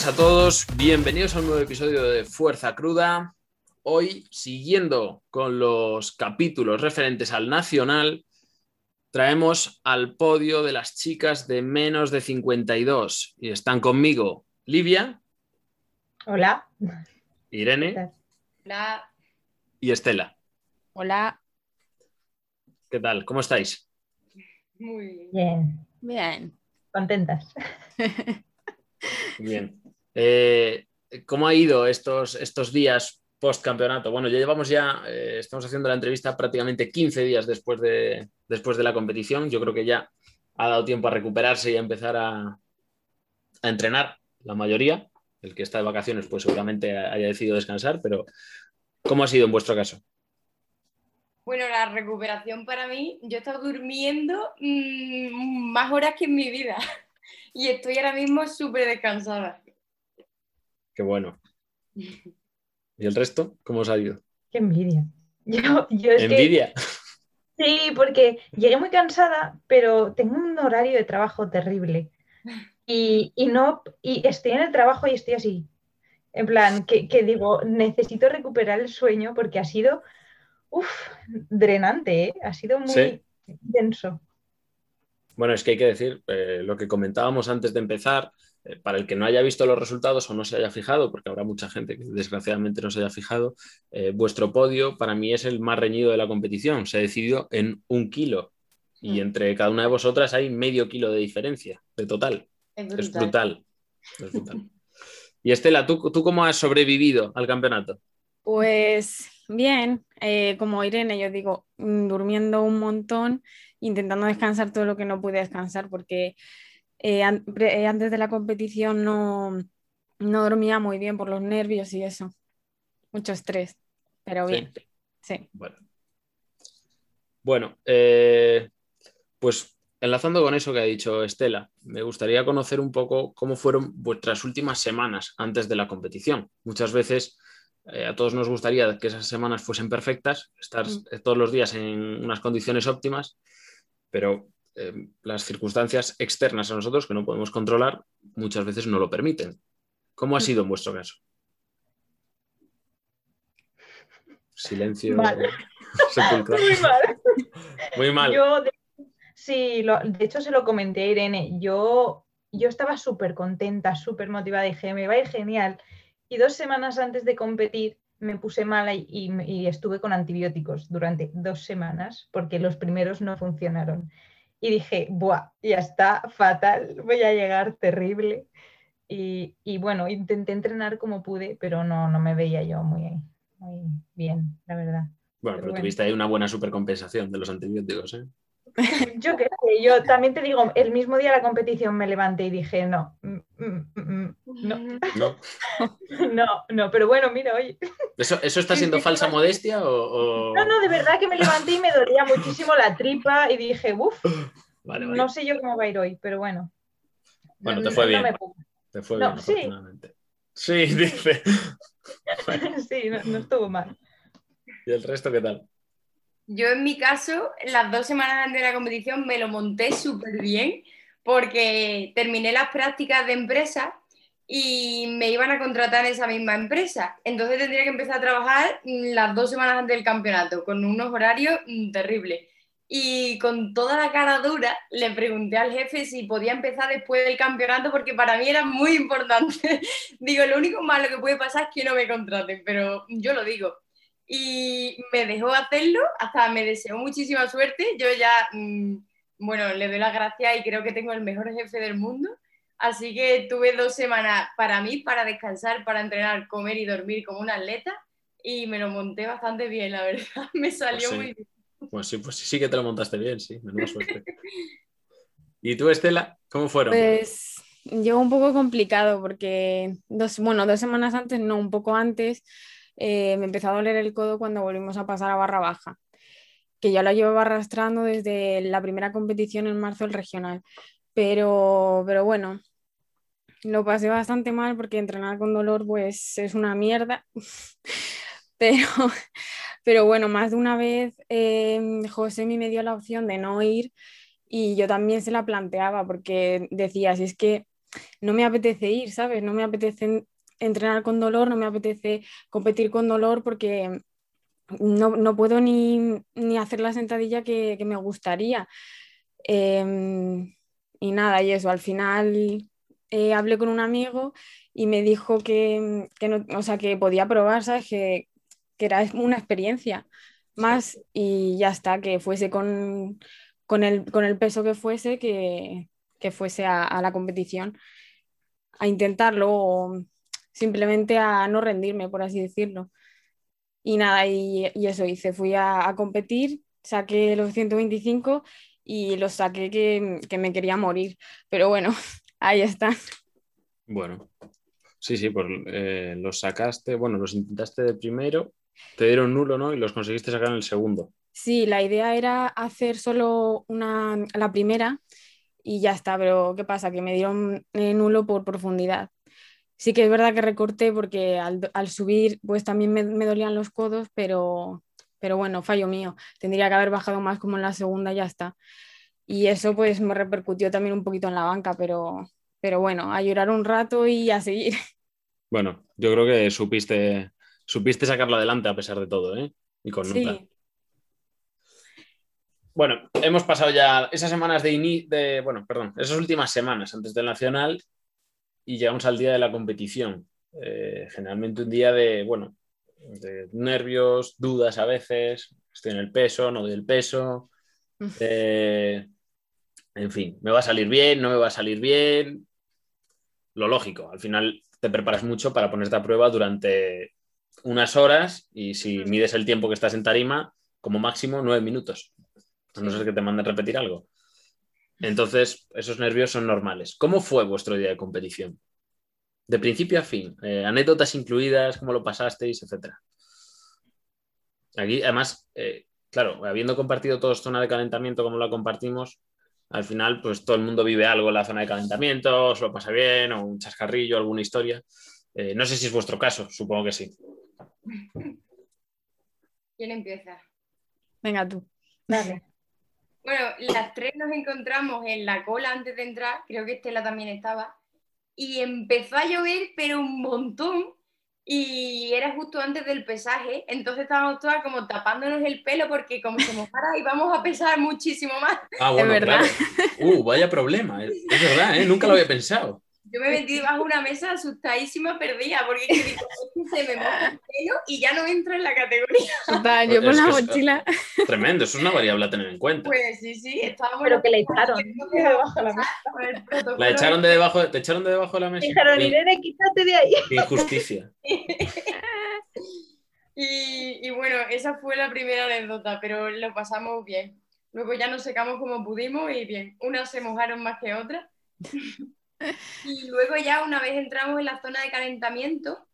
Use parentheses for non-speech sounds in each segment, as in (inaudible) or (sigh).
Buenas a todos, bienvenidos a un nuevo episodio de Fuerza Cruda. Hoy, siguiendo con los capítulos referentes al Nacional, traemos al podio de las chicas de menos de 52. Y están conmigo Livia. Hola. Irene. Hola. Y Estela. Hola. ¿Qué tal? ¿Cómo estáis? Muy bien. Bien. Contentas. Bien. Eh, ¿Cómo ha ido estos, estos días post campeonato? Bueno, ya llevamos ya, eh, estamos haciendo la entrevista prácticamente 15 días después de, después de la competición. Yo creo que ya ha dado tiempo a recuperarse y a empezar a, entrenar la mayoría. El que está de vacaciones, pues seguramente haya decidido descansar, pero ¿cómo ha sido en vuestro caso? Bueno, la recuperación para mí, yo he estado durmiendo mmm, más horas que en mi vida (laughs) y estoy ahora mismo súper descansada. Qué bueno. (laughs) ¿Y el resto? ¿Cómo os ha ido? Qué envidia. (laughs) Yo, yo es ¿Envidia? Que... Sí, porque llegué muy cansada, pero tengo un horario de trabajo terrible. Y, y, no, y estoy en el trabajo y estoy así. En plan, que, que digo, necesito recuperar el sueño porque ha sido uf, drenante, ¿eh? ha sido muy ¿Sí? denso. Bueno, es que hay que decir eh, lo que comentábamos antes de empezar, para el que no haya visto los resultados o no se haya fijado, porque habrá mucha gente que desgraciadamente no se haya fijado, eh, vuestro podio para mí es el más reñido de la competición. Se ha decidido en un kilo y Mm. entre cada una de vosotras hay medio kilo de diferencia de total. Es Es brutal. brutal. Es brutal. Y Estela, ¿tú, ¿tú cómo has sobrevivido al campeonato? Pues bien, eh, como Irene, yo digo, mm, durmiendo un montón, intentando descansar todo lo que no pude descansar, porque eh, an- eh, antes de la competición no, no dormía muy bien por los nervios y eso, mucho estrés, pero bien, sí. Bueno, bueno eh, pues enlazando con eso que ha dicho Estela, me gustaría conocer un poco cómo fueron vuestras últimas semanas antes de la competición. Muchas veces eh, a todos nos gustaría que esas semanas fuesen perfectas, estar Mm. todos los días en unas condiciones óptimas, pero eh, las circunstancias externas a nosotros que no podemos controlar muchas veces no lo permiten. ¿Cómo ha sido en vuestro caso? Silencio Mal. (laughs) Muy mal. Muy mal. Yo, de, sí, lo- de hecho se lo comenté a Irene. Yo, yo estaba súper contenta, súper motivada. Dije, me va a ir genial. Y dos semanas antes de competir me puse mala y, y- y estuve con antibióticos durante dos semanas porque los primeros no funcionaron. Y dije, buah, ya está fatal, voy a llegar terrible. Y, y bueno, intenté entrenar como pude, pero no, no me veía yo muy, muy bien, la verdad. Bueno, Pero pero bueno. tuviste ahí una buena supercompensación de los antibióticos, ¿eh? (laughs) Yo qué sé, yo también te digo, el mismo día de la competición me levanté y dije, no, mm, mm, mm, no, ¿No? (laughs) no, no, pero bueno, mira, oye, ¿Eso, eso está siendo falsa modestia o...? o- no, no, de verdad que me levanté y me dolía muchísimo la tripa y dije, uff, (gasps) Vale, vale. no sé yo cómo va a ir hoy, pero bueno. Bueno, No- te fue no bien. me. Te fue bien, sí. afortunadamente. Sí, dice. (laughs) sí, no estuvo mal. ¿Y el resto qué tal? Yo en mi caso, las dos semanas antes de la competición me lo monté súper bien porque terminé las prácticas de empresa y me iban a contratar en esa misma empresa. Entonces tendría que empezar a trabajar las dos semanas antes del campeonato con unos horarios mm, terribles. Y con toda la cara dura le pregunté al jefe si podía empezar después del campeonato porque para mí era muy importante. (laughs) digo, lo único malo que puede pasar es que no me contraten, pero yo lo digo y me dejó hacerlo, hasta me deseó muchísima suerte. Yo ya, mmm, bueno, le doy las gracias y creo que tengo el mejor jefe del mundo. Así que tuve dos semanas para mí, para descansar, para entrenar, comer y dormir como una atleta y me lo monté bastante bien, la verdad. (laughs) Me salió Pues sí. muy bien. Pues sí, pues sí, sí que te lo montaste bien, sí, menuda suerte. ¿Y tú, Estela, cómo fueron? Pues llegó un poco complicado porque dos, bueno, dos semanas antes, no, un poco antes, eh, me empezó a doler el codo cuando volvimos a pasar a barra baja, que ya lo llevaba arrastrando desde la primera competición en marzo del regional. Pero, pero bueno, lo pasé bastante mal porque entrenar con dolor pues es una mierda. (laughs) Pero, pero bueno, más de una vez eh, José me dio la opción de no ir y yo también se la planteaba porque decía, si es que no me apetece ir, ¿sabes? No me apetece entrenar con dolor, no me apetece competir con dolor porque no, puedo ni, hacer la sentadilla que, me gustaría. Em, y nada, y eso, al final eh, hablé con un amigo y me dijo que, no, o sea, que podía probar, ¿sabes? Que, era una experiencia más y ya está, que fuese con, el, peso que fuese, que, fuese a, la competición, a intentarlo o simplemente a no rendirme, por así decirlo. Y nada, y, eso hice, fui a, competir, saqué los 125 y los saqué que, que me quería morir, pero bueno, (laughs) ahí está. Bueno, Sí, sí, pues eh, los sacaste, bueno, los intentaste de primero, te dieron nulo, ¿no? Y los conseguiste sacar en el segundo. Sí, la idea era hacer solo una, la primera y ya está, pero ¿qué pasa? Que me dieron eh, nulo por profundidad. Sí que es verdad que recorté porque al, subir pues también me, me, dolían los codos, pero, pero bueno, fallo mío. Tendría que haber bajado más como en la segunda, ya está. Y eso pues me repercutió también un poquito en la banca, pero, pero bueno, a llorar un rato y a seguir. (laughs) Bueno, yo creo que supiste, supiste sacarlo adelante a pesar de todo, ¿eh? Y con nota. Bueno, hemos pasado ya esas semanas de, de, bueno, perdón, esas últimas semanas antes del Nacional y llegamos al día de la competición. Eh, generalmente un día de, bueno, de nervios, dudas a veces, estoy en el peso, no doy el peso. (laughs) Eh, en fin, me va a salir bien, no me va a salir bien, lo lógico. Al final te preparas mucho para ponerte a prueba durante unas horas y si mides el tiempo que estás en tarima, como máximo nueve minutos. A no ser que te manden repetir algo. Entonces, esos nervios son normales. ¿Cómo fue vuestro día de competición? De principio a fin, eh, anécdotas incluidas, cómo lo pasasteis, etcétera. Aquí, además, eh, claro, habiendo compartido todos zona de calentamiento como la compartimos, al final, pues todo el mundo vive algo en la zona de calentamiento, se lo pasa bien, o un chascarrillo, alguna historia. Eh, no sé si es vuestro caso, supongo que sí. (laughs) ¿Quién empieza? Venga tú. Dale. Bueno, las tres nos encontramos en la cola antes de entrar, creo que Estela también estaba, y empezó a llover, pero un montón, y era justo antes del pesaje, entonces estábamos todas como tapándonos el pelo porque como se mojara íbamos a pesar muchísimo más. Ah, bueno, verdad. Uh, vaya problema, es verdad, ¿eh? nunca lo había pensado. Yo me metí debajo de una mesa asustadísima, perdida, porque se me moja el pelo y ya no entro en la categoría. Total, yo con la mochila. tremendo, eso es una variable a tener en cuenta. Pues sí, sí, estábamos. Pero que le echaron de debajo de la mesa. La echaron de debajo, te echaron de debajo de la mesa. Dijeron, Irene, quítate de ahí. Injusticia. (laughs) y, y bueno, esa fue la primera anécdota, pero lo pasamos bien. Luego ya nos secamos como pudimos y bien. Unas se mojaron más que otras. Y luego ya una vez entramos en la zona de calentamiento,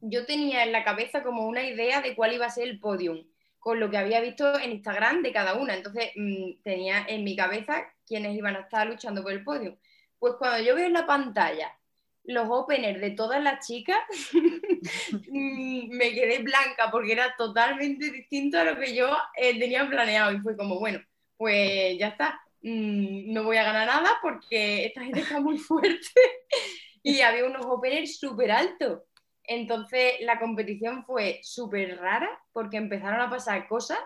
yo tenía en la cabeza como una idea de cuál iba a ser el podium, con lo que había visto en Instagram de cada una. Entonces mm, tenía en mi cabeza quiénes iban a estar luchando por el podium. Pues cuando yo veo en la pantalla los openers de todas las chicas, (laughs) mm, me quedé blanca porque era totalmente distinto a lo que yo eh, tenía planeado. Y fue como, bueno, pues ya está, Mm, no voy a ganar nada porque esta gente está muy (laughs) fuerte y había unos openers súper altos. Entonces la competición fue súper rara porque empezaron a pasar cosas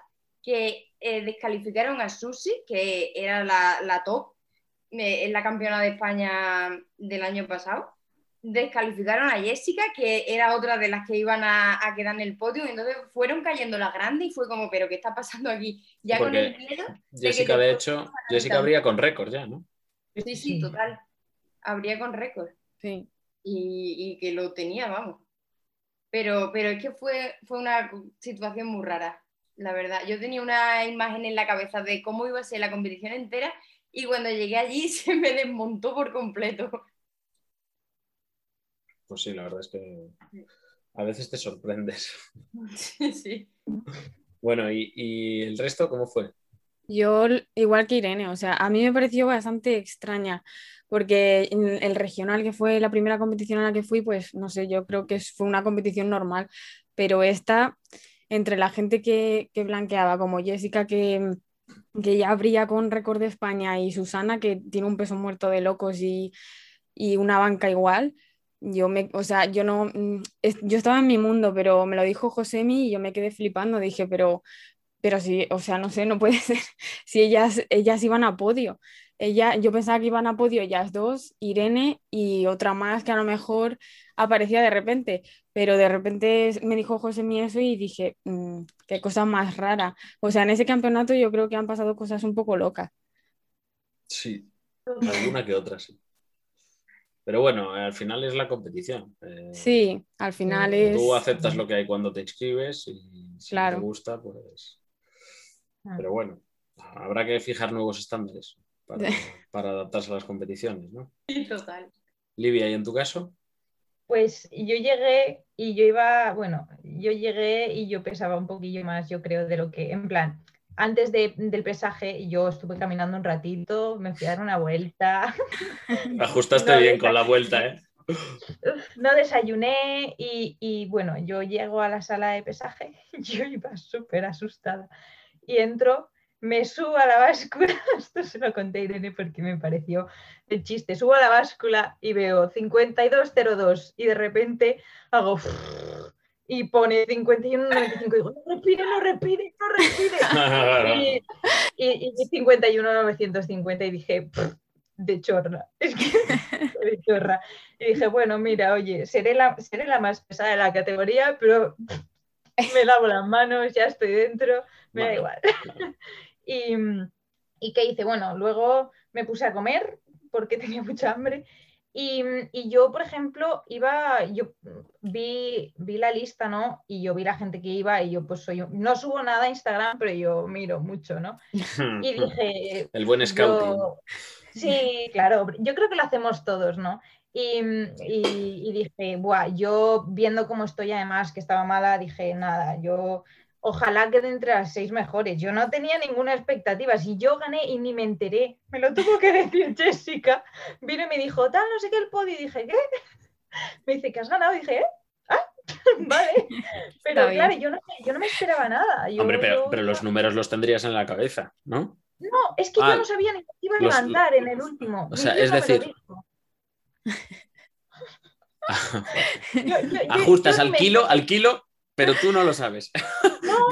que eh, descalificaron a Susi, que era la, la top, eh, en la campeona de España del año pasado descalificaron a Jessica, que era otra de las que iban a, quedar en el podio, y entonces fueron cayendo las grandes y fue como, pero ¿qué está pasando aquí? Ya con el miedo. Jessica, de, hecho, Jessica habría con récord ya, ¿no? Sí, sí, total. Habría con récord. Sí. Y, que lo tenía, vamos. Pero, pero es que fue, fue una situación muy rara, la verdad. Yo tenía una imagen en la cabeza de cómo iba a ser la competición entera y cuando llegué allí (laughs) se me desmontó por completo. Pues sí, la verdad es que a veces te sorprendes. (laughs) Sí. Bueno, ¿y, el resto cómo fue? Yo, igual que Irene, o sea, a mí me pareció bastante extraña, porque el regional, que fue la primera competición a la que fui, pues no sé, yo creo que fue una competición normal, pero esta, entre la gente que, blanqueaba, como Jessica, que, que ya abría con récord de España, y Susana, que tiene un peso muerto de locos y y una banca igual, yo me, o sea, yo no, mm, yo estaba en mi mundo, pero me lo dijo Josemi y yo me quedé flipando, dije, pero, pero sí, o sea, no sé, no puede (laughs) ser, si ellas, ellas iban a podio, ella, yo pensaba que iban a podio ellas dos, Irene y otra más que a lo mejor aparecía de repente, pero de repente me dijo Josemi eso y dije, mm, qué cosa más rara, o sea, en ese campeonato yo creo que han pasado cosas un poco locas. Sí, alguna que otra, sí. Pero bueno, al final es la competición. Eh, sí, al final es. Tú aceptas lo que hay cuando te inscribes y si te gusta, pues. Ah. Pero bueno, habrá que fijar nuevos estándares (laughs) para, adaptarse a las competiciones, ¿no? Sí, total. Livia, ¿y en tu caso? Pues yo llegué y yo iba, bueno, yo llegué y yo pesaba un poquillo más, yo creo, de lo que, en plan, antes del pesaje yo estuve caminando un ratito, me fui a dar una vuelta. (laughs) Ajustaste bien con la vuelta, ¿eh? No desayuné y, bueno, yo llego a la sala de pesaje, (laughs) yo iba súper asustada y entro, me subo a la báscula, (laughs) esto se lo conté a Irene porque me pareció el chiste, subo a la báscula y veo 5202 y de repente hago y pone 51, 95, y digo, no respire, no respire, no respire. (laughs) y, y, 51, 950 y dije, de chorra, (laughs) es que de chorra. Y dije, bueno, mira, oye, seré la, seré la más pesada de la categoría, pero me lavo las manos, ya estoy dentro, me da igual. (laughs) y, ¿Y qué hice? Bueno, luego me puse a comer porque tenía mucha hambre y, yo, por ejemplo, iba, yo vi, vi la lista, ¿no? Y yo vi la gente que iba y yo pues soy, no subo nada a Instagram, pero yo miro mucho, ¿no? (laughs) Y dije... El buen scouting. sí, claro, yo creo que lo hacemos todos, ¿no? Y, y, y, dije, Buah, yo viendo cómo estoy además, que estaba mala, dije, nada, yo ojalá quede entre las seis mejores. Yo no tenía ninguna expectativa. Si yo gané y ni me enteré, me lo tuvo que (laughs) decir Jessica. Vino y me dijo, tal, no sé qué el podio. Y dije, ¿qué? (laughs) Me dice, ¿que has ganado? Y dije, ¿eh? Ah, (laughs) vale. Pero claro, yo no, yo no, me esperaba nada. Hombre, pero, pero, los números los tendrías en la cabeza, ¿no? No, es que yo ah, no sabía ni qué iba a levantar en el último. O sea, es decir. Ajustas al kilo, al kilo pero tú no lo sabes.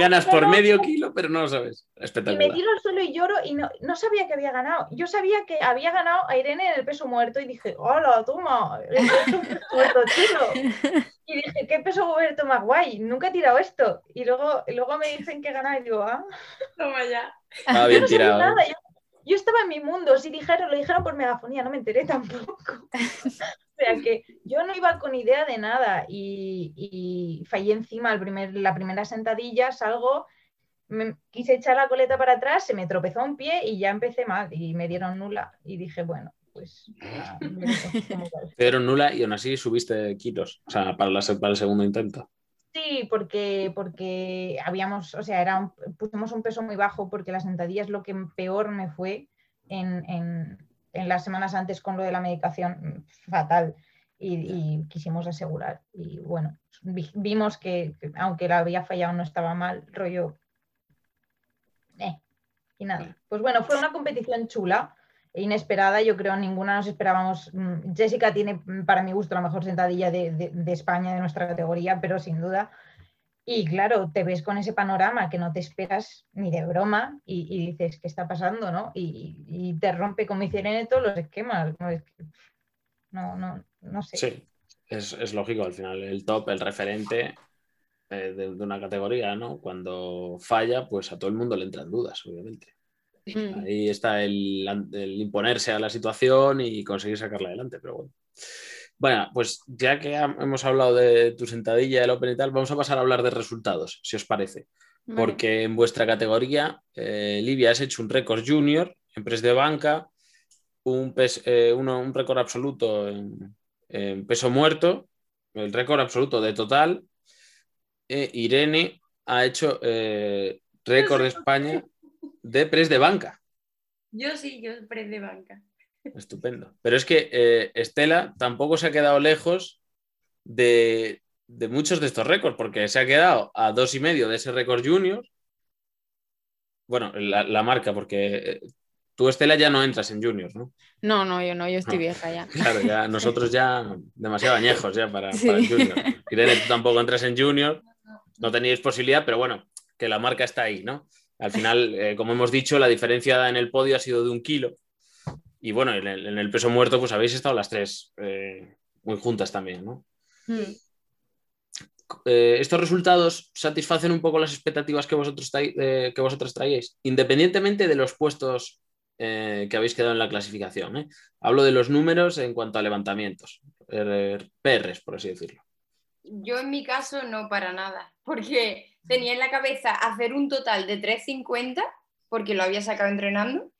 Ganas por medio kilo, pero no lo sabes. Espectacular. Y me tiro al suelo y lloro y no, sabía que había ganado. Yo sabía que había ganado a Irene en el peso muerto y dije, hola, toma, (laughs) el peso muerto Y dije, ¿qué peso muerto más guay? Nunca he tirado esto. Y luego, luego me dicen que ganado y digo, ah. Toma ya. (laughs) Ah, bien tirado. Nada. Yo, estaba en mi mundo, si dijeron, lo dijeron por megafonía, no me enteré tampoco (laughs) sea que yo no iba con idea de nada y, fallé encima el primer, la primera sentadilla, salgo, me, quise echar la coleta para atrás, se me tropezó un pie y ya empecé mal y me dieron nula y dije, bueno, pues... (laughs) Te dieron nula y aún así subiste kilos, o sea, para, para el segundo intento. Sí, porque, porque habíamos, o sea, era pusimos un peso muy bajo porque la sentadilla es lo que peor me fue en en las semanas antes con lo de la medicación mm, fatal y, quisimos asegurar. Y bueno, vimos que, aunque la había fallado no estaba mal, rollo... Eh, y nada. Pues bueno, fue una competición chula e inesperada. Yo creo ninguna nos esperábamos. Mm, Jessica tiene, mm, para mi gusto, la mejor sentadilla de, de España, de nuestra categoría, pero sin duda y claro, te ves con ese panorama que no te esperas ni de broma y, dices, ¿qué está pasando? ¿no? Y, te rompe, como hicieron todos los esquemas. No, no, no, sé. Sí, es, lógico al final. El top, el referente eh, de, una categoría, ¿no? Cuando falla, pues a todo el mundo le entran dudas, obviamente. Mm. Ahí está el, el imponerse a la situación y conseguir sacarla adelante, pero bueno. Bueno, pues ya que hemos hablado de tu sentadilla, el Open y tal, vamos a pasar a hablar de resultados, si os parece. Porque en vuestra categoría, eh, Livia, has hecho un récord junior en press de banca, un, eh, un récord absoluto en, peso muerto, el récord absoluto de total. E Irene ha hecho eh, récord de España de press de banca. Yo sí, yo press de banca. Estupendo. Pero es que eh, Estela tampoco se ha quedado lejos de, muchos de estos récords, porque se ha quedado a dos y medio de ese récord junior. Bueno, la, marca, porque eh, tú, Estela, ya no entras en juniors, ¿no? No, no, yo no, yo estoy No. vieja ya. Claro, ya (laughs) nosotros ya demasiado añejos ya para, Sí. para el junior. Irene, tú tampoco entras en junior, no teníais posibilidad, pero bueno, que la marca está ahí, ¿no? Al final, eh, como hemos dicho, la diferencia en el podio ha sido de un kilo. Y bueno, en el, en el peso muerto, pues habéis estado las tres eh, muy juntas también, ¿no? Mm. Eh, estos resultados satisfacen un poco las expectativas que vosotros, eh, que vosotros traíais, independientemente de los puestos eh, que habéis quedado en la clasificación. Hablo de los números en cuanto a levantamientos, PRs, por así decirlo. Yo en mi caso no para nada, porque tenía en la cabeza hacer un total de 3.50, porque lo había sacado entrenando,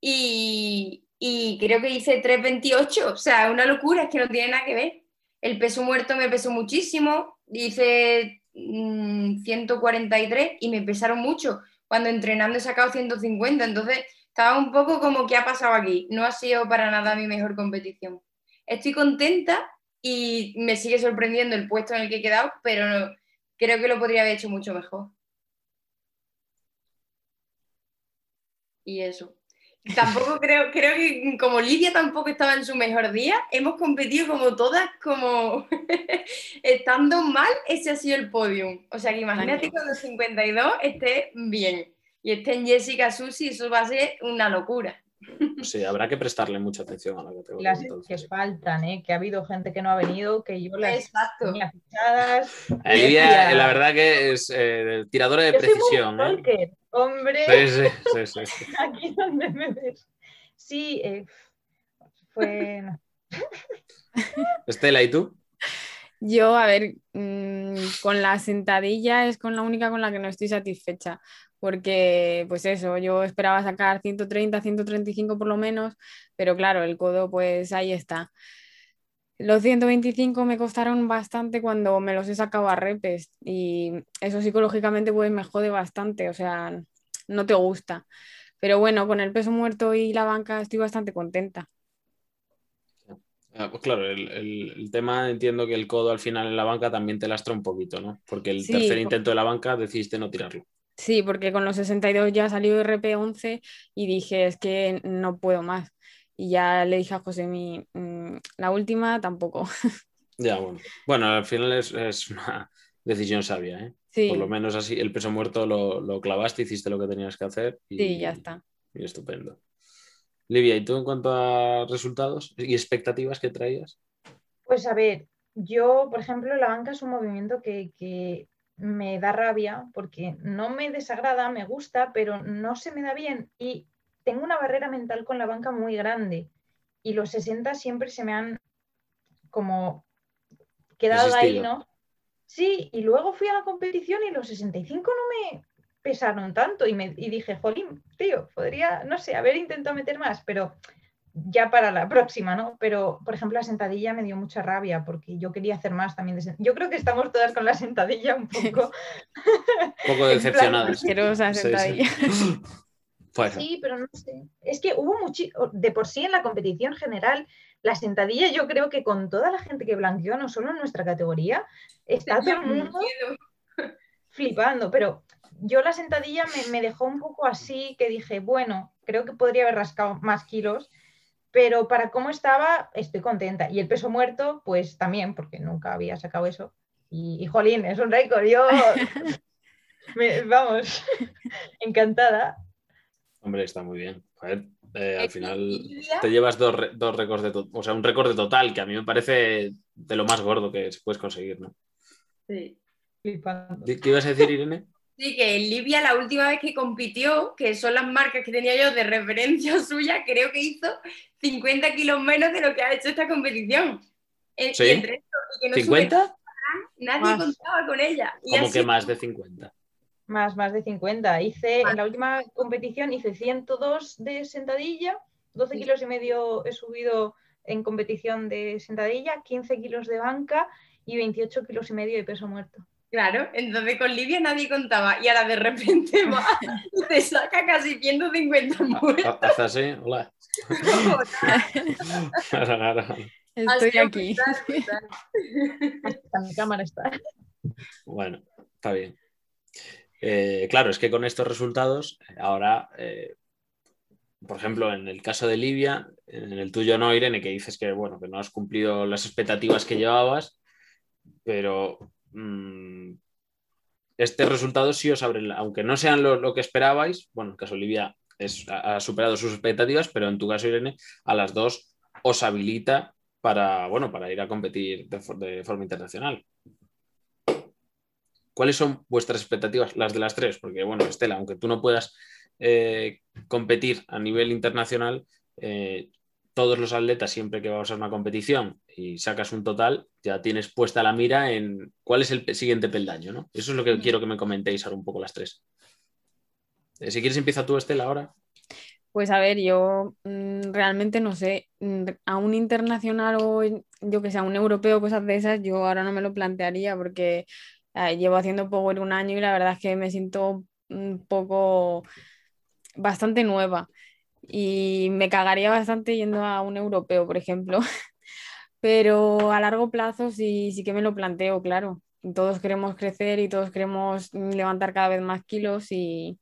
y, y creo que hice 3.28, o sea, una locura, es que no tiene nada que ver. El peso muerto me pesó muchísimo, hice mm, 143 y me pesaron mucho. Cuando entrenando he sacado 150, entonces estaba un poco como, ¿qué ha pasado aquí? No ha sido para nada mi mejor competición. Estoy contenta y me sigue sorprendiendo el puesto en el que he quedado, pero creo que lo podría haber hecho mucho mejor. Y eso. Tampoco creo, creo que como Lidia tampoco estaba en su mejor día, hemos competido como todas, como (laughs) estando mal, ese ha sido el podium. O sea que imagínate cuando 52 esté bien y esté en Jessica Susi, eso va a ser una locura. Sí, habrá que prestarle mucha atención a la categoría. Las que entonces. faltan, ¿eh? que ha habido gente que no ha venido, que yo las Exacto. tenía fichadas. Eh, Lidia, la verdad que es eh, tiradora de Yo soy muy precisión. ¿eh? stalker, hombre, Sí, sí, sí, sí, (laughs) aquí donde me ves. Sí, eh, fue... no. Estela, ¿y tú? Yo, a ver, mm, con la sentadilla es con la única con la que no estoy satisfecha, porque pues eso, yo esperaba sacar 130, 135 por lo menos, pero claro, el codo pues ahí está. Los 125 me costaron bastante cuando me los he sacado a repes y eso psicológicamente pues me jode bastante, o sea, no te gusta. Pero bueno, con el peso muerto y la banca estoy bastante contenta. Ah, pues claro, el, el- el tema entiendo que el codo al final en la banca también te lastra un poquito, ¿no? Porque el Sí, tercer intento de la banca decidiste no tirarlo. Sí, porque con los 62 ya salió RP11 y dije, es que no puedo más. Y ya le dije a José, mi, mm, la última tampoco. (laughs) Ya, bueno. Bueno, al final es, es una decisión sabia, ¿eh? Sí, Por lo menos así, el peso muerto lo, lo clavaste, hiciste lo que tenías que hacer y, sí, ya está. y estupendo. Livia, ¿y tú en cuanto a resultados y expectativas que traías? Pues a ver, yo, por ejemplo, la banca es un movimiento que, que me da rabia porque no me desagrada, me gusta, pero no se me da bien y tengo una barrera mental con la banca muy grande y los 60 siempre se me han como quedado ahí. ¿no? Sí, y luego fui a la competición y los 65 no me pesaron tanto y, me, y dije, jolín, tío, podría, no sé, haber intentado meter más, pero ya para la próxima, ¿no? Pero, por ejemplo, la sentadilla me dio mucha rabia porque yo quería hacer más también. de Yo creo que estamos todas con la sentadilla un (laughs) poco. Un poco (laughs) decepcionadas. Asquerosa Sí, sí. sentadilla. (laughs) Bueno, Sí, pero no sé. Es que hubo mucho, de por sí en la competición general, la sentadilla, yo creo que con toda la gente que blanqueó, no solo en nuestra categoría, está todo el mundo flipando, pero yo la sentadilla me, me dejó un poco así que dije, bueno, creo que podría haber rascado más kilos, pero para cómo estaba estoy contenta. Y el peso muerto, pues también, porque nunca había sacado eso. Y, y jolín, es un récord, yo, (laughs) me- vamos, (laughs) encantada. hombre, está muy bien. Eh, al final te llevas dos, dos récords de o sea, un récord de total que a mí me parece de lo más gordo que se puedes conseguir, ¿no? Sí. Flipando. ¿Qué ibas a decir, Irene? Sí, que en Libia la última vez que compitió, que son las marcas que tenía yo de referencia (laughs) suya, creo que hizo 50 kilos menos de lo que ha hecho esta competición. Eh, ¿Sí? y entre esto, y que no sube ¿50? nadie Más. contaba con ella. Y Como así- que más de 50. Más, más de 50. Hice, en la última competición hice 102 de sentadilla, 12 Sí. kilos y medio he subido en competición de sentadilla, 15 kilos de banca y 28 kilos y medio de peso muerto. Claro, entonces con Libia nadie contaba y ahora de repente va y te saca casi 150 muertos. Haz (laughs) así, hola. Estoy aquí. Hasta mi cámara está. Bueno, está bien. Eh, claro, es que con estos resultados, ahora eh, por ejemplo, en el caso de Libia, en el tuyo no, Irene, que dices que, bueno, que no has cumplido las expectativas que llevabas, pero mm, este resultado sí os abre, aunque no sean lo, que esperabais, bueno, en caso de Libia ha, superado sus expectativas, pero en tu caso, Irene, a las dos os habilita para, bueno, para ir a competir de forma internacional. ¿Cuáles son vuestras expectativas, las de las tres? Porque, bueno, Estela, aunque tú no puedas eh, competir a nivel internacional, eh, todos los atletas, siempre que vamos a una competición y sacas un total, ya tienes puesta la mira en cuál es el siguiente peldaño, ¿no? Eso es lo que quiero que me comentéis ahora un poco las tres. Eh, si quieres, empieza tú, Estela, ahora. Pues a ver, yo mm, realmente no sé, mm, a un internacional o yo que sé, a un europeo, cosas de esas, yo ahora no me lo plantearía porque llevo haciendo Power un año y la verdad es que me siento un poco bastante nueva y me cagaría bastante yendo a un europeo, por ejemplo. (laughs) Pero a largo plazo sí, sí que me lo planteo, claro. Todos queremos crecer y todos queremos levantar cada vez más kilos y,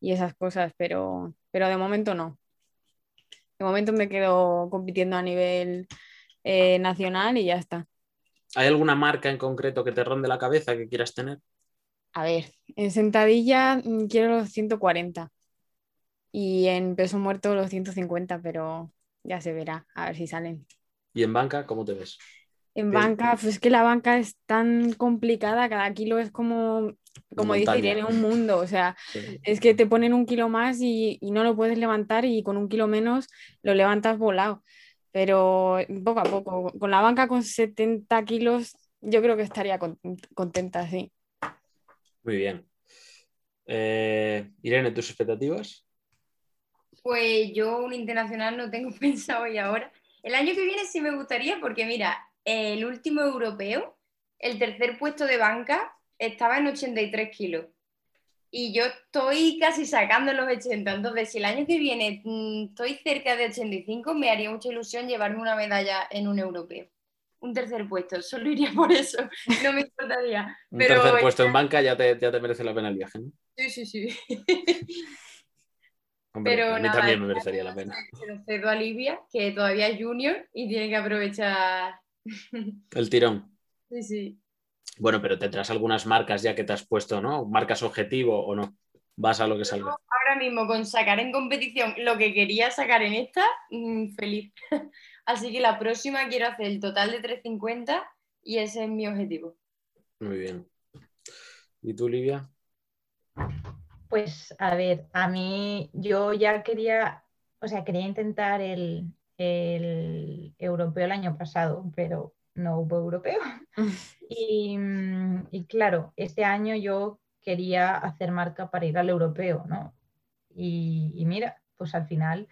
esas cosas, pero, pero de momento no. De momento me quedo compitiendo a nivel eh, nacional y ya está. ¿Hay alguna marca en concreto que te ronde la cabeza que quieras tener? A ver, en sentadilla mm, quiero los 140 y en peso muerto los 150, pero ya se verá, a ver si salen. ¿Y en banca cómo te ves? En banca, pues es que la banca es tan complicada, cada kilo es como, como dice Irene, un mundo, o sea, (laughs) es que te ponen un kilo más y, no lo puedes levantar y con un kilo menos lo levantas volado, pero poco a poco, con la banca con 70 kilos yo creo que estaría contenta, sí. Muy bien. Eh, Irene, ¿tus expectativas? Pues yo un internacional no tengo (laughs) pensado y ahora. El año que viene sí me gustaría porque mira, el último europeo, el tercer puesto de banca estaba en 83 kilos. Y yo estoy casi sacando los 80. Entonces, si el año que viene mm, estoy cerca de 85, me haría mucha ilusión llevarme una medalla en un europeo. Un tercer puesto, solo iría por eso, no me importaría. un tercer puesto en banca ya te, ya te merece la pena el viaje, ¿no? Sí, sí, sí. (laughs) pero a mí también me merecería la pena. (laughs) Se lo cedo a Livia, que todavía es junior y tiene que aprovechar. (laughs) El tirón. Sí, sí. Bueno, pero tendrás algunas marcas ya que te has puesto, ¿no? ¿Marcas objetivo o no? Vas a lo que salga. Ahora mismo, con sacar en competición lo que quería sacar en esta, mm, feliz. (laughs) Así que la próxima quiero hacer el total de 350 y ese es mi objetivo. Muy bien. ¿Y tú, Livia? Pues a ver, a mí yo ya quería, o sea, quería intentar el, europeo el año pasado, pero no hubo europeo. (laughs) Y, claro, este año yo quería hacer marca para ir al europeo, ¿no? Y, mira, pues al final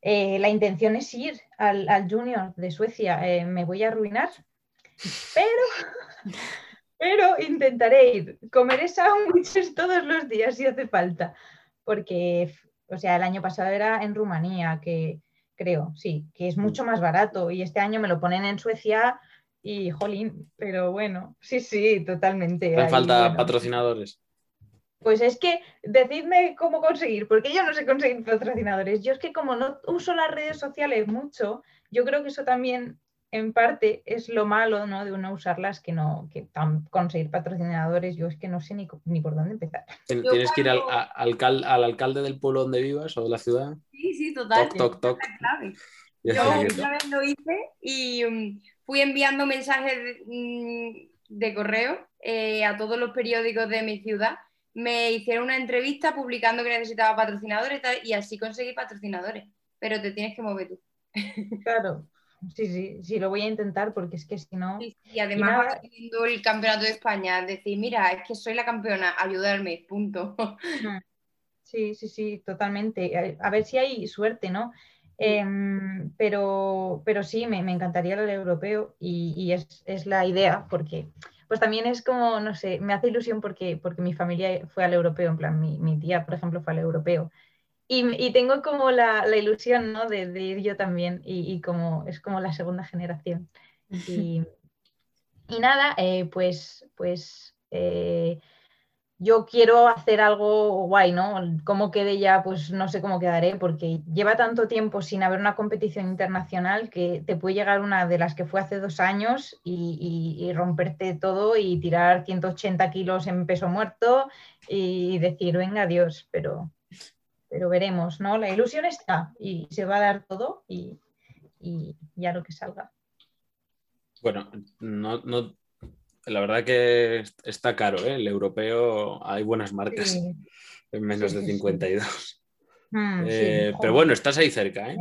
eh, la intención es ir al, Junior de Suecia. Eh, me voy a arruinar, pero (laughs) (laughs) pero intentaré ir. Comeré sándwiches (laughs) todos los días si hace falta, porque, o sea, el año pasado era en Rumanía, que creo, sí, que es mucho más barato y este año me lo ponen en Suecia y jolín, pero bueno, sí, sí, totalmente. ¿Hace falta patrocinadores? Pues es que decidme cómo conseguir, porque yo no sé conseguir patrocinadores. Yo es que como no uso las redes sociales mucho, yo creo que eso también en parte es lo malo ¿no? de uno usarlas que no que conseguir patrocinadores. Yo es que no sé ni, ni por dónde empezar. Tienes que ir al, al, alcalde del pueblo donde vivas o de la ciudad. Sí sí total toc, toc, yo una vez lo hice y um, fui enviando mensajes de, mm, correo eh, a todos los periódicos de mi ciudad. Me hicieron una entrevista publicando que necesitaba patrocinadores y, tal, y así conseguí patrocinadores. Pero te tienes que mover tú. Claro Sí, sí, sí, lo voy a intentar porque es que si no. y además, viendo el campeonato de España, decir, mira, es que soy la campeona, ayudarme, punto. (laughs) Sí, sí, sí, totalmente. A ver si hay suerte, ¿no? Em, pero, pero sí, me, encantaría el europeo y, es, la idea porque pues también es como, no sé, me hace ilusión porque, porque mi familia fue al europeo, en plan, mi, mi tía, por ejemplo, fue al europeo y, tengo como la, ilusión ¿no? de, ir yo también y, como es como la segunda generación. (laughs) Y, nada, eh, pues, pues eh, yo quiero hacer algo guay, ¿no? Cómo quede ya, pues no sé cómo quedaré, porque lleva tanto tiempo sin haber una competición internacional que te puede llegar una de las que fue hace dos años y, romperte todo y tirar 180 kilos en peso muerto y decir, venga, Dios, pero, pero veremos, ¿no? La ilusión está y se va a dar todo y, ya lo que salga. Bueno, no, no la verdad que está caro, ¿eh? El europeo hay buenas marcas en menos de 52. Mm, eh, pero bueno, estás ahí cerca, ¿eh?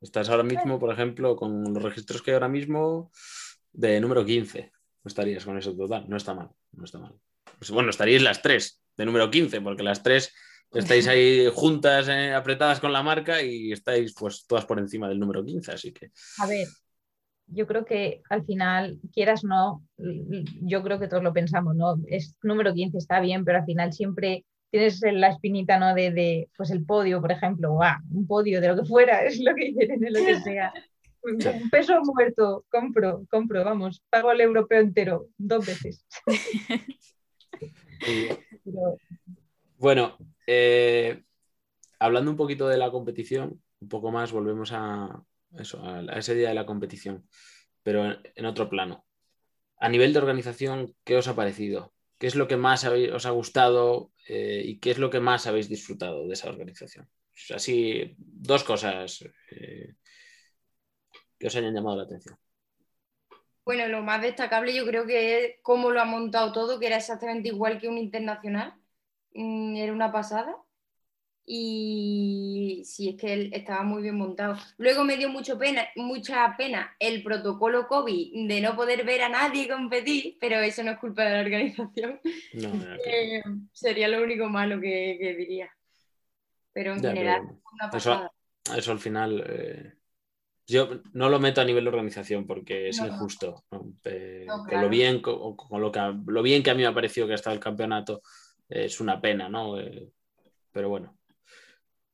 Estás ahora mismo, por ejemplo, con los registros que hay ahora mismo de número 15. No estarías con eso total, no está mal, no está mal. Pues bueno, estaríais las tres de número 15, porque las tres estáis ahí juntas, eh, apretadas con la marca y estáis pues todas por encima del número 15, así que... A ver, yo creo que al final, quieras no, yo creo que todos lo pensamos, ¿no? Es número 15, está bien, pero al final siempre tienes la espinita, ¿no? De, pues el podio, por ejemplo, un podio de lo que fuera, (laughs) es lo que quieren, de lo que (laughs) sea. Un peso muerto, compro, compro, vamos, pago el europeo entero, dos veces. (laughs) Bueno, eh, hablando un poquito de la competición, un poco más, volvemos a, eso, a, ese día de la competición, pero en, otro plano. A nivel de organización, ¿qué os ha parecido? ¿Qué es lo que más os ha gustado eh, y qué es lo que más habéis disfrutado de esa organización? Así, dos cosas eh, que os hayan llamado la atención. Bueno, lo más destacable yo creo que es cómo lo ha montado todo, que era exactamente igual que un internacional. Mm, era una pasada y sí, es que él estaba muy bien montado. Luego me dio mucho pena, mucha pena el protocolo COVID de no poder ver a nadie competir, pero eso no es culpa de la organización. (laughs) Eh, sería lo único malo que, diría. Pero en general, una pasada. Eso, al final, eh, yo no lo meto a nivel de organización porque es injusto. Eh, con lo bien, con, lo, que, lo bien que a mí me ha parecido que ha estado el campeonato, es una pena, ¿no? pero bueno,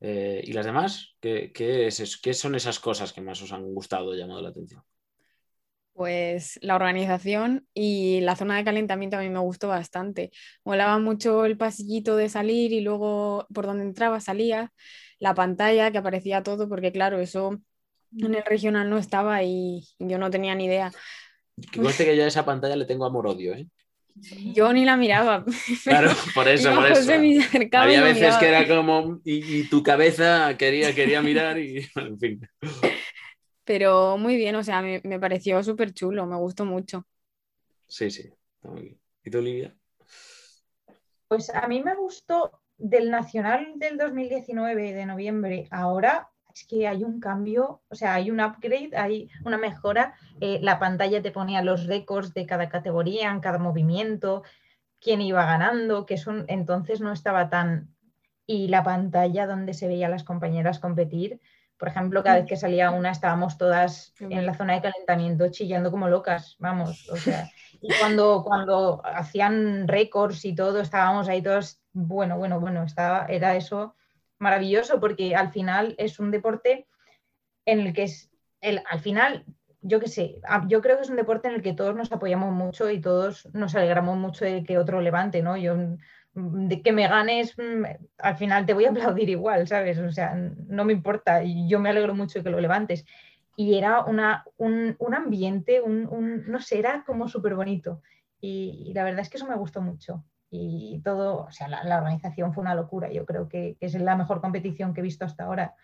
eh, ¿Y las demás? ¿Qué, es, ¿Qué, son esas cosas que más os han gustado, llamado la atención? Pues la organización y la zona de calentamiento a mí me gustó bastante. Molaba mucho el pasillito de salir y luego por donde entraba salía, la pantalla que aparecía todo, porque claro, eso en el regional no estaba y yo no tenía ni idea. Que conste que yo a esa pantalla le tengo amor-odio, ¿eh? Yo ni la miraba. Claro, por eso, (laughs) por eso. Había veces que era como, y, tu cabeza quería, quería mirar y, (laughs) en fin. Pero muy bien, o sea, me, pareció súper chulo, me gustó mucho. Sí, sí, está muy bien. ¿Y tú, Olivia? Pues a mí me gustó del Nacional del 2019 de noviembre, ahora es que hay un cambio, o sea, hay un upgrade, hay una mejora. Eh, la pantalla te ponía los récords de cada categoría, en cada movimiento, quién iba ganando, que son, entonces no estaba tan... Y la pantalla donde se veía a las compañeras competir, por ejemplo, cada vez que salía una estábamos todas en la zona de calentamiento chillando como locas, vamos, o sea, (laughs) y cuando, cuando hacían récords y todo, estábamos ahí todos, bueno, bueno, bueno, estaba, era eso maravilloso porque al final es un deporte en el que es, el, al final, yo qué sé, yo creo que es un deporte en el que todos nos apoyamos mucho y todos nos alegramos mucho de que otro levante, ¿no? Yo, de que me ganes, mm, al final te voy a (laughs) aplaudir igual, ¿sabes? O sea, no me importa, y yo me alegro mucho de que lo levantes. Y era una, un, un ambiente, un, no sé, era como súper bonito. y la verdad es que eso me gustó mucho y todo, o sea, la, organización fue una locura. Yo creo que, es la mejor competición que he visto hasta ahora.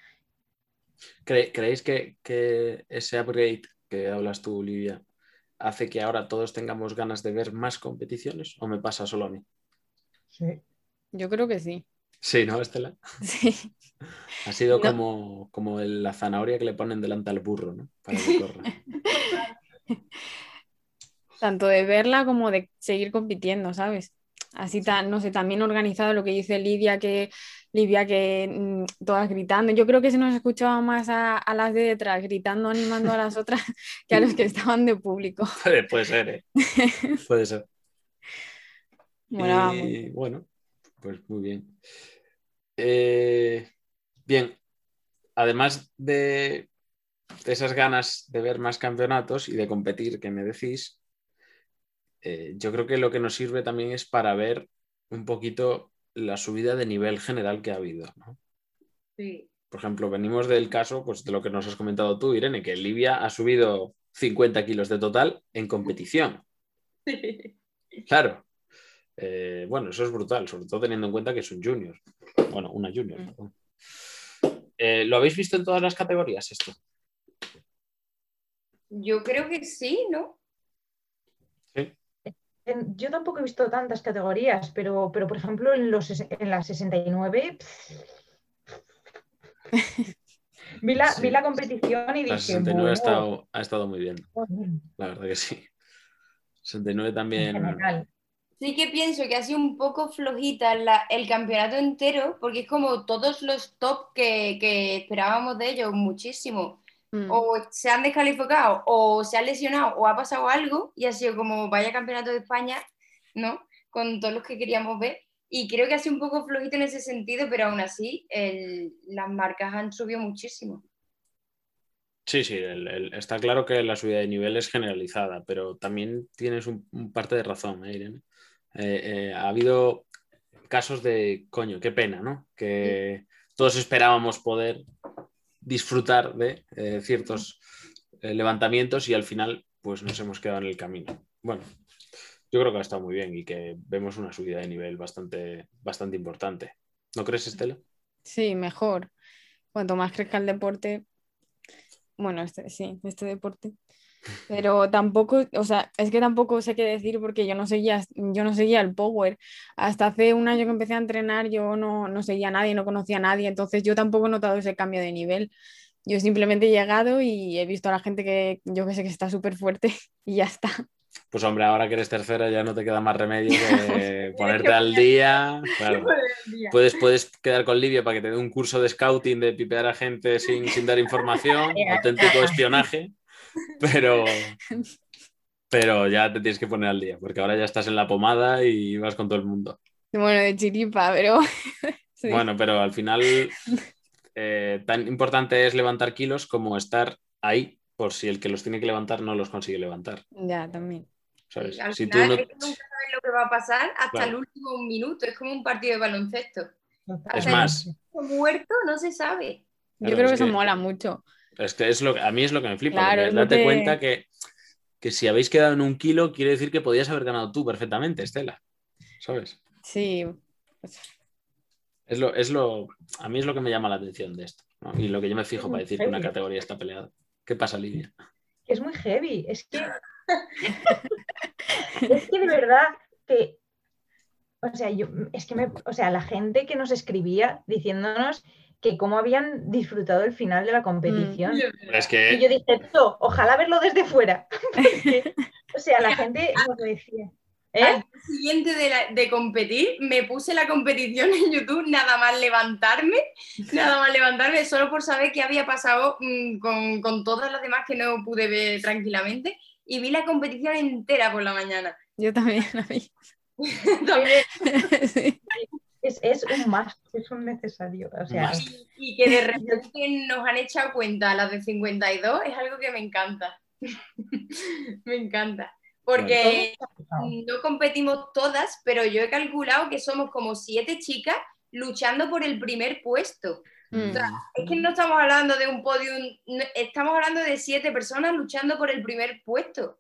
¿Creéis que, ese upgrade que hablas tú, Olivia, hace que ahora todos tengamos ganas de ver más competiciones o me pasa solo a mí? Sí. Yo creo que sí. Sí, ¿no, Estela? (laughs) Sí. Ha sido como, como la zanahoria que le ponen delante al burro, ¿no? Para que corra. (laughs) Tanto de verla como de seguir compitiendo, ¿sabes? Así tan, no sé, también organizado lo que dice Lidia, que Livia, que mm, todas gritando. Yo creo que se nos escuchaba más a, las de detrás, gritando, animando a las otras, (laughs) que a los que estaban de público. (laughs) Puede, ser, ¿eh? (laughs) puede ser. Bueno, bueno, pues muy bien. Eh, bien, además de, de esas ganas de ver más campeonatos y de competir que me decís, eh, yo creo que lo que nos sirve también es para ver un poquito la subida de nivel general que ha habido. ¿no? Sí. Por ejemplo, venimos del caso pues, de lo que nos has comentado tú, Irene, que Livia ha subido 50 kilos de total en competición. Claro. Eh, bueno, eso es brutal, sobre todo teniendo en cuenta que es un junior. Bueno, una junior. Mm. perdón. Eh, ¿Lo habéis visto en todas las categorías esto? Yo creo que sí, ¿no? En- Yo tampoco he visto tantas categorías, pero, pero por ejemplo en, los, en las 69 vi, la, Sí. vi la competición y La dije, 69 ha estado, ha estado muy bien, la verdad que sí. 69 en también. Sí que pienso que ha sido un poco flojita la- el campeonato entero, porque es como todos los top que, que esperábamos de ellos muchísimo. Mm. O se han descalificado, o se han lesionado, o ha pasado algo, y ha sido como vaya campeonato de España, ¿no? Con todos los que queríamos ver. Y creo que ha sido un poco flojito en ese sentido, pero aún así el- las marcas han subido muchísimo. Sí, sí, el- el- está claro que la subida de nivel es generalizada, pero también tienes un, un parte de razón, ¿eh, Irene? Eh, eh, ha habido casos de, coño, qué pena, ¿no? Que todos esperábamos poder disfrutar de eh, ciertos eh, levantamientos y al final pues nos hemos quedado en el camino. Bueno, yo creo que ha estado muy bien y que vemos una subida de nivel bastante, bastante importante. ¿No crees, Estela? Sí, mejor. Cuanto más crezca el deporte, bueno, este, sí, este deporte. Pero tampoco, o sea, es que tampoco sé qué decir porque yo no seguía, yo no seguía el Power. Hasta hace un año que empecé a entrenar, yo no, no seguía a nadie, no conocía a nadie, entonces yo tampoco he notado ese cambio de nivel. Yo simplemente he llegado y he visto a la gente que yo que sé que está súper fuerte (laughs) y ya está. Pues hombre, ahora que eres tercera ya no te queda más remedio que ponerte al día. Claro. Puedes, puedes quedar con Livia para que te dé un curso de scouting de pipear a gente sin, sin dar información, (laughs) auténtico espionaje, pero, (laughs) pero ya te tienes que poner al día, porque ahora ya estás en la pomada y vas con todo el mundo. Bueno, de chiripa, pero (laughs) sí. Bueno, pero al final eh, tan importante es levantar kilos como estar ahí por si el que los tiene que levantar no los consigue levantar. Ya, también. ¿sabes? Al Si tú final no- es que nunca sabes lo que va a pasar hasta Claro. el último minuto. Es como un partido de baloncesto. Es más, Muerto no se sabe. Yo Claro, creo es que eso que- mola mucho. Es que es lo, a mí es lo que me flipa. Claro, date que- cuenta que, que si habéis quedado en un kilo, quiere decir que podías haber ganado tú perfectamente, Estela. ¿Sabes? Sí, Es lo, es lo, a mí es lo que me llama la atención de esto. ¿no? Y lo que yo me fijo para decir que una categoría está peleada. ¿Qué pasa, Lidia? Es muy heavy. Es que. (laughs) es que de verdad que. O sea, yo, es que me, o sea, la gente que nos escribía diciéndonos que cómo habían disfrutado el final de la competición. Es Y yo dije, "Tío, ojalá verlo desde fuera. (laughs) Porque, o sea, la gente nos lo decía. ¿Eh? Al día siguiente de, la- de competir, me puse la competición en YouTube, nada más levantarme, nada más levantarme, solo por saber qué había pasado mm, con, con todas las demás que no pude ver tranquilamente. Y vi la competición entera por la mañana. yo también la vi. (laughs) También. Sí. Es, es un más, es un necesario. O sea, Must. Y que de (laughs) repente nos han echado cuenta las de 52 es algo que me encanta. (laughs) me encanta. Porque no competimos todas, pero yo he calculado que somos como siete chicas luchando por el primer puesto. Mm. Es que no estamos hablando de un podium, estamos hablando de siete personas luchando por el primer puesto.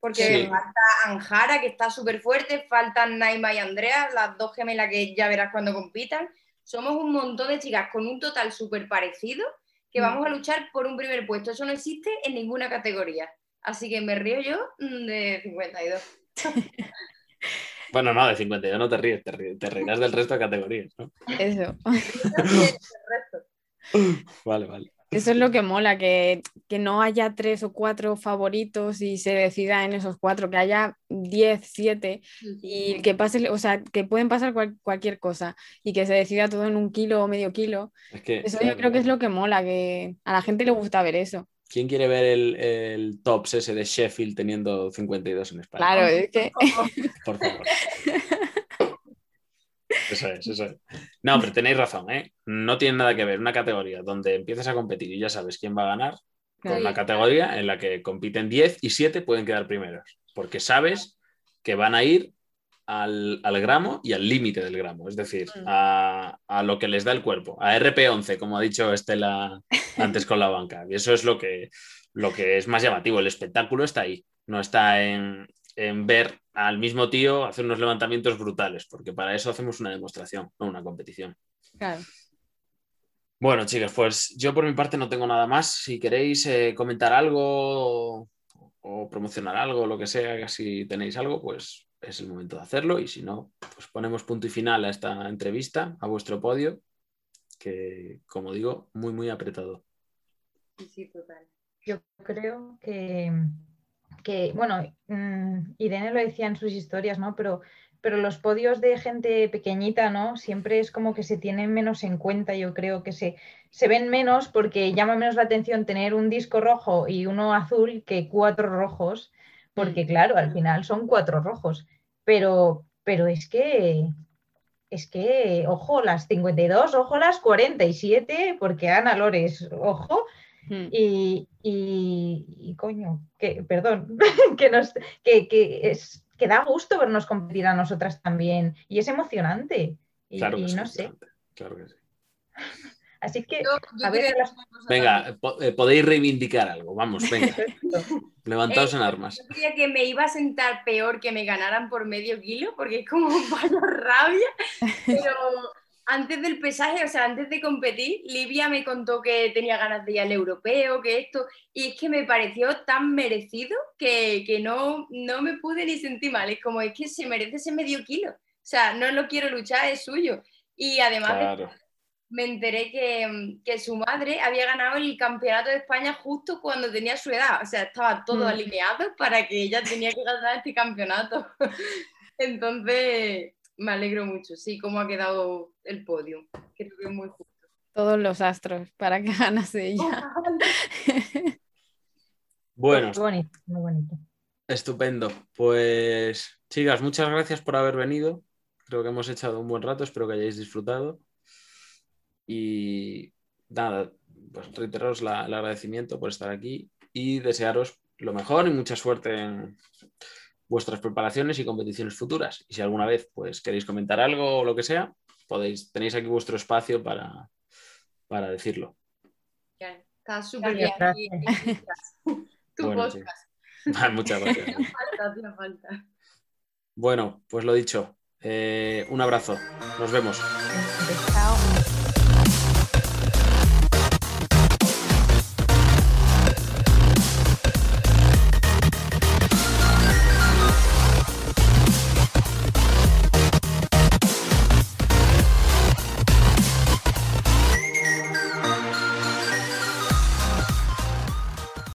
Porque Sí. falta Anjara, que está súper fuerte, faltan Naima y Andrea, las dos gemelas que ya verás cuando compitan. Somos un montón de chicas con un total súper parecido que Mm. vamos a luchar por un primer puesto. Eso no existe en ninguna categoría. Así que me río yo mm, de 52. (laughs) Bueno, no, de 52 no te ríes, te, ríes- te reirás del resto de categorías. ¿no? Eso. (laughs) (laughs) Vale, vale. Eso es lo que mola, que, que no haya tres o cuatro favoritos y se decida en esos cuatro, que haya 10, 7 y que pase, o sea, que pueden pasar cual- cualquier cosa y que se decida todo en un kilo o medio kilo. Es que, Eso yo creo que es lo que mola, que a la gente le gusta ver eso. ¿Quién quiere ver el, el tops ese de Sheffield teniendo 52 en España? Claro, es que Por favor. (laughs) Eso es, eso es. No, pero tenéis razón, ¿eh? No tiene nada que ver una categoría donde empiezas a competir y ya sabes quién va a ganar con Claro. una categoría en la que compiten 10 y 7 pueden quedar primeros. Porque sabes que van a ir al, gramo y al límite del gramo, es decir, Mm. a, a lo que les da el cuerpo, a RP11, como ha dicho Estela (laughs) antes con la banca. Y eso es lo que, lo que es más llamativo. El espectáculo está ahí, no está en, en ver al mismo tío hacer unos levantamientos brutales, porque para eso hacemos una demostración, no una competición. Claro. Bueno, chicas, pues yo por mi parte no tengo nada más. Si queréis eh, comentar algo o, o promocionar algo, lo que sea, que si tenéis algo, pues es el momento de hacerlo. Y si no, pues ponemos punto y final a esta entrevista, a vuestro podio, que como digo, muy, muy apretado. Sí, sí, total. Yo creo que, que, bueno, mm, Irene lo decía en sus historias, ¿no? Pero, pero los podios de gente pequeñita, ¿no? Siempre es como que se tienen menos en cuenta, yo creo que se, se ven menos porque llama menos la atención tener un disco rojo y uno azul que cuatro rojos, porque claro, al final son cuatro rojos. Pero, pero es que, es que, ojo, las 52, ojo, las 47, porque Ana Lores, ojo, Mm. y, y- y, coño, que, perdón, (laughs) que, nos, que, que es, que da gusto vernos competir a nosotras también y es emocionante. Y, Claro que y no sé. Claro, que sí. (laughs) Así que, Yo, yo a ver, las- Venga, po- eh, podéis reivindicar algo. Vamos, venga, (laughs) levantaos Eh, en armas. Yo creía que me iba a sentar peor que me ganaran por medio kilo, porque es como vaya rabia. Pero antes del pesaje, o sea, antes de competir, Livia me contó que tenía ganas de ir al europeo, que esto, y es que me pareció tan merecido que, que no, no me pude ni sentir mal. Es como, es que se merece ese medio kilo. O sea, no lo quiero luchar, es suyo. Y además de Claro. me enteré que, que su madre había ganado el campeonato de España justo cuando tenía su edad. O sea, estaba todo Mm. alineado para que ella tenía que ganar este campeonato. (laughs) Entonces, me alegro mucho, sí, cómo ha quedado el podio. Creo que es muy justo. Todos los astros para que ganase ella. (laughs) Bueno, muy bonito, muy bonito. Estupendo. Pues, chicas, muchas gracias por haber venido. Creo que hemos echado un buen rato, espero que hayáis disfrutado. Y nada, pues reiteraros la- el agradecimiento por estar aquí y desearos lo mejor y mucha suerte en vuestras preparaciones y competiciones futuras. Y si alguna vez pues queréis comentar algo o lo que sea, podéis, tenéis aquí vuestro espacio para, para decirlo. Está súper bien. Gracias, aquí, Tu Bueno, podcast. Muchas gracias. Falta, hacía falta. Bueno, pues lo dicho. Eh, un abrazo. Nos vemos. Chao.